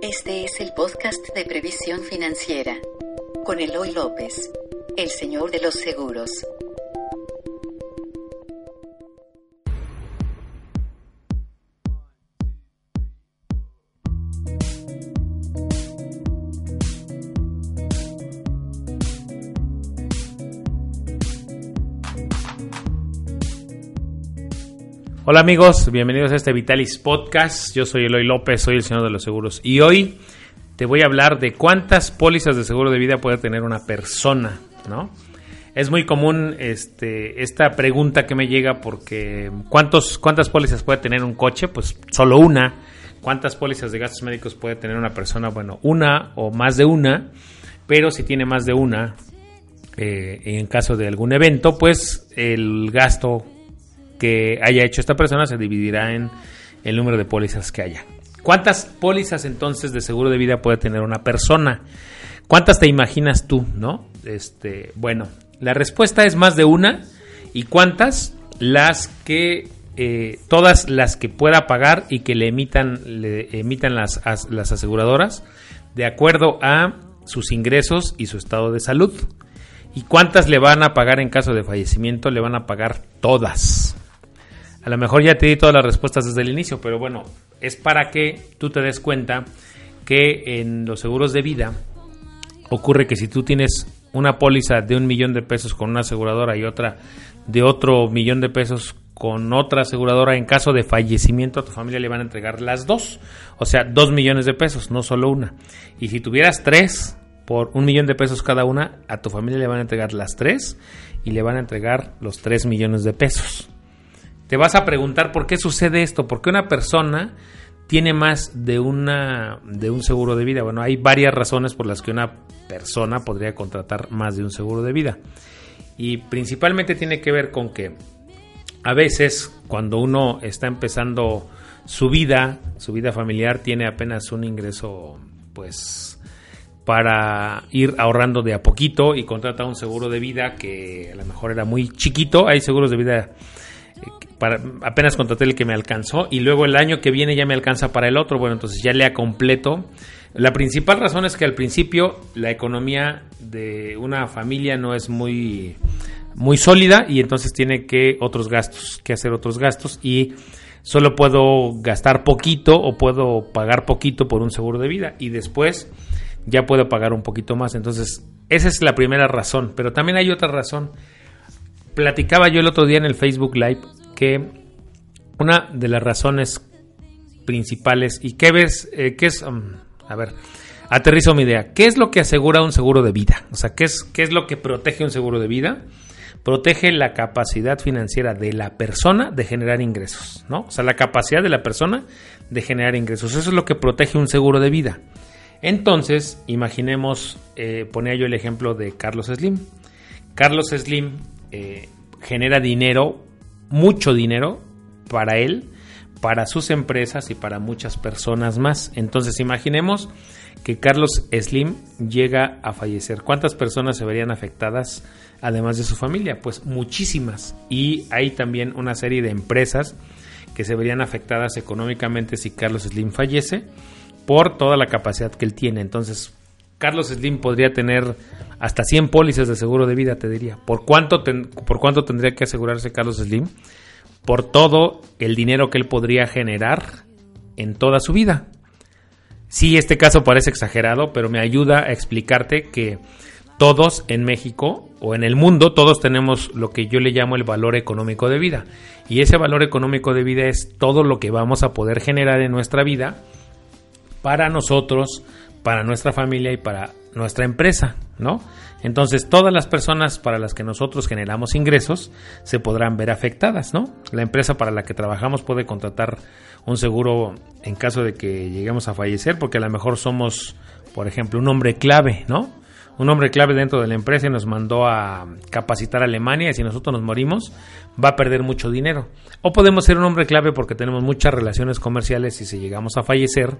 Este es el podcast de previsión financiera con Eloy López, el señor de los seguros. Hola amigos, bienvenidos a este Vitalis Podcast. Yo soy Eloy López, soy el señor de los seguros y hoy te voy a hablar de cuántas pólizas de seguro de vida puede tener una persona, ¿no? Es muy común este, esta pregunta que me llega porque ¿cuántos, ¿cuántas pólizas puede tener un coche? Pues solo una. ¿Cuántas pólizas de gastos médicos puede tener una persona? Bueno, una o más de una, pero si tiene más de una, eh, en caso de algún evento, pues el gasto que haya hecho esta persona se dividirá en el número de pólizas que haya. ¿Cuántas pólizas entonces de seguro de vida puede tener una persona? ¿Cuántas te imaginas tú, no? Este, bueno, la respuesta es más de una. ¿Y cuántas? Las que eh, todas las que pueda pagar y que le emitan, le emitan las, las aseguradoras de acuerdo a sus ingresos y su estado de salud. ¿Y cuántas le van a pagar en caso de fallecimiento? Le van a pagar todas. A lo mejor ya te di todas las respuestas desde el inicio, pero bueno, es para que tú te des cuenta que en los seguros de vida ocurre que si tú tienes una póliza de un millón de pesos con una aseguradora y otra de otro millón de pesos con otra aseguradora, en caso de fallecimiento a tu familia le van a entregar las dos, o sea, dos millones de pesos, no solo una. Y si tuvieras tres por un millón de pesos cada una, a tu familia le van a entregar las tres y le van a entregar los tres millones de pesos. Te vas a preguntar por qué sucede esto, por qué una persona tiene más de una de un seguro de vida. Bueno, hay varias razones por las que una persona podría contratar más de un seguro de vida. Y principalmente tiene que ver con que a veces cuando uno está empezando su vida, su vida familiar tiene apenas un ingreso pues para ir ahorrando de a poquito y contrata un seguro de vida que a lo mejor era muy chiquito. Hay seguros de vida apenas contraté el que me alcanzó y luego el año que viene ya me alcanza para el otro. Bueno, entonces ya le completo. La principal razón es que al principio la economía de una familia no es muy, muy sólida y entonces tiene que otros gastos, que hacer otros gastos y solo puedo gastar poquito o puedo pagar poquito por un seguro de vida y después ya puedo pagar un poquito más. Entonces, esa es la primera razón, pero también hay otra razón. Platicaba yo el otro día en el Facebook Live que una de las razones principales y qué ves, eh, qué es, um, a ver, aterrizo mi idea, ¿qué es lo que asegura un seguro de vida? O sea, ¿qué es, qué es lo que protege un seguro de vida? Protege la capacidad financiera de la persona de generar ingresos, ¿no? O sea, la capacidad de la persona de generar ingresos. Eso es lo que protege un seguro de vida. Entonces, imaginemos, eh, ponía yo el ejemplo de Carlos Slim. Carlos Slim eh, genera dinero mucho dinero para él, para sus empresas y para muchas personas más. Entonces imaginemos que Carlos Slim llega a fallecer. ¿Cuántas personas se verían afectadas además de su familia? Pues muchísimas. Y hay también una serie de empresas que se verían afectadas económicamente si Carlos Slim fallece por toda la capacidad que él tiene. Entonces, Carlos Slim podría tener hasta 100 pólizas de seguro de vida, te diría. ¿Por cuánto, ¿Por cuánto tendría que asegurarse Carlos Slim? Por todo el dinero que él podría generar en toda su vida. Sí, este caso parece exagerado, pero me ayuda a explicarte que todos en México o en el mundo, todos tenemos lo que yo le llamo el valor económico de vida. Y ese valor económico de vida es todo lo que vamos a poder generar en nuestra vida para nosotros, para nuestra familia y para nuestra empresa, ¿no? Entonces, todas las personas para las que nosotros generamos ingresos se podrán ver afectadas, ¿no? La empresa para la que trabajamos puede contratar un seguro en caso de que lleguemos a fallecer, porque a lo mejor somos, por ejemplo, un hombre clave, ¿no? Un hombre clave dentro de la empresa y nos mandó a capacitar a Alemania y si nosotros nos morimos va a perder mucho dinero. O podemos ser un hombre clave porque tenemos muchas relaciones comerciales y si llegamos a fallecer,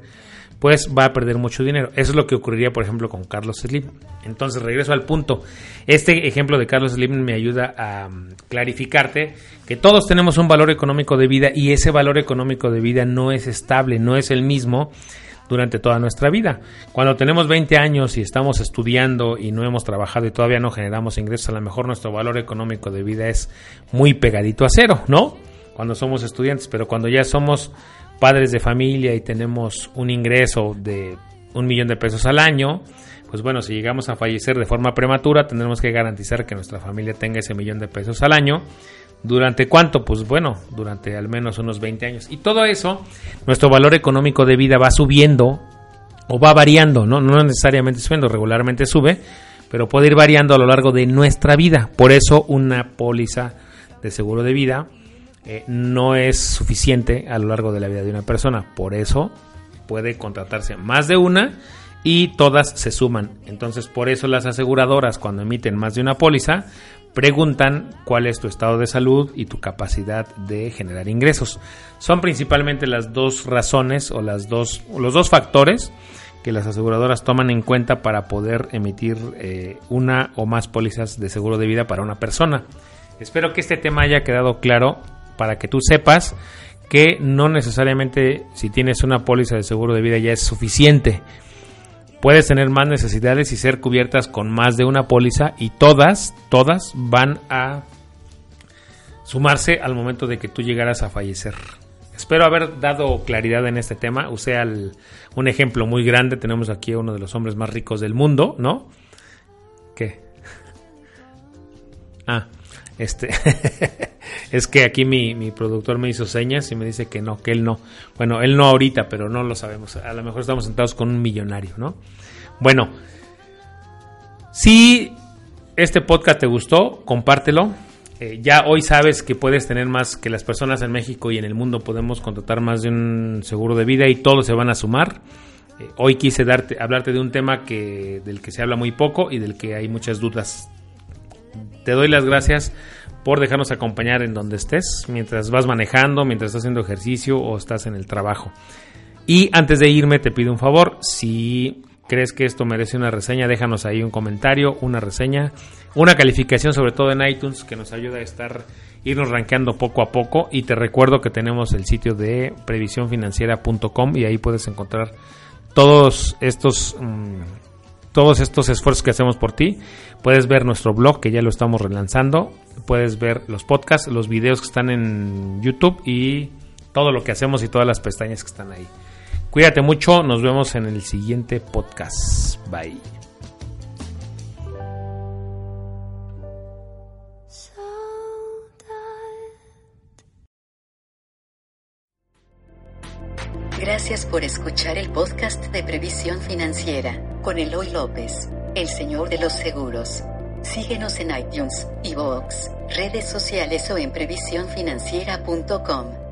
pues va a perder mucho dinero. Eso es lo que ocurriría, por ejemplo, con Carlos Slim. Entonces, regreso al punto. Este ejemplo de Carlos Slim me ayuda a clarificarte que todos tenemos un valor económico de vida y ese valor económico de vida no es estable, no es el mismo durante toda nuestra vida. Cuando tenemos 20 años y estamos estudiando y no hemos trabajado y todavía no generamos ingresos, a lo mejor nuestro valor económico de vida es muy pegadito a cero, ¿no? Cuando somos estudiantes, pero cuando ya somos padres de familia y tenemos un ingreso de un millón de pesos al año, pues bueno, si llegamos a fallecer de forma prematura, tendremos que garantizar que nuestra familia tenga ese millón de pesos al año. ¿Durante cuánto? Pues bueno, durante al menos unos 20 años. Y todo eso, nuestro valor económico de vida va subiendo o va variando, ¿no? No necesariamente subiendo, regularmente sube, pero puede ir variando a lo largo de nuestra vida. Por eso una póliza de seguro de vida eh, no es suficiente a lo largo de la vida de una persona. Por eso puede contratarse más de una y todas se suman. Entonces, por eso las aseguradoras cuando emiten más de una póliza preguntan cuál es tu estado de salud y tu capacidad de generar ingresos. Son principalmente las dos razones o las dos, los dos factores que las aseguradoras toman en cuenta para poder emitir eh, una o más pólizas de seguro de vida para una persona. Espero que este tema haya quedado claro para que tú sepas que no necesariamente si tienes una póliza de seguro de vida ya es suficiente. Puedes tener más necesidades y ser cubiertas con más de una póliza y todas, todas van a sumarse al momento de que tú llegaras a fallecer. Espero haber dado claridad en este tema. Usé un ejemplo muy grande. Tenemos aquí a uno de los hombres más ricos del mundo, ¿no? ¿Qué? Ah, este, es que aquí mi, mi, productor me hizo señas y me dice que no, que él no. Bueno, él no ahorita, pero no lo sabemos. A lo mejor estamos sentados con un millonario, ¿no? Bueno, si este podcast te gustó, compártelo. Eh, ya hoy sabes que puedes tener más que las personas en México y en el mundo podemos contratar más de un seguro de vida y todos se van a sumar. Eh, hoy quise darte, hablarte de un tema que, del que se habla muy poco y del que hay muchas dudas te doy las gracias por dejarnos acompañar en donde estés, mientras vas manejando, mientras estás haciendo ejercicio o estás en el trabajo. Y antes de irme te pido un favor, si crees que esto merece una reseña, déjanos ahí un comentario, una reseña, una calificación sobre todo en iTunes que nos ayuda a estar irnos rankeando poco a poco y te recuerdo que tenemos el sitio de previsiónfinanciera.com y ahí puedes encontrar todos estos mm, todos estos esfuerzos que hacemos por ti. Puedes ver nuestro blog que ya lo estamos relanzando. Puedes ver los podcasts, los videos que están en YouTube y todo lo que hacemos y todas las pestañas que están ahí. Cuídate mucho, nos vemos en el siguiente podcast. Bye. Gracias por escuchar el podcast de Previsión Financiera con Eloy López, el señor de los seguros. Síguenos en iTunes, iVoox, redes sociales o en previsiónfinanciera.com.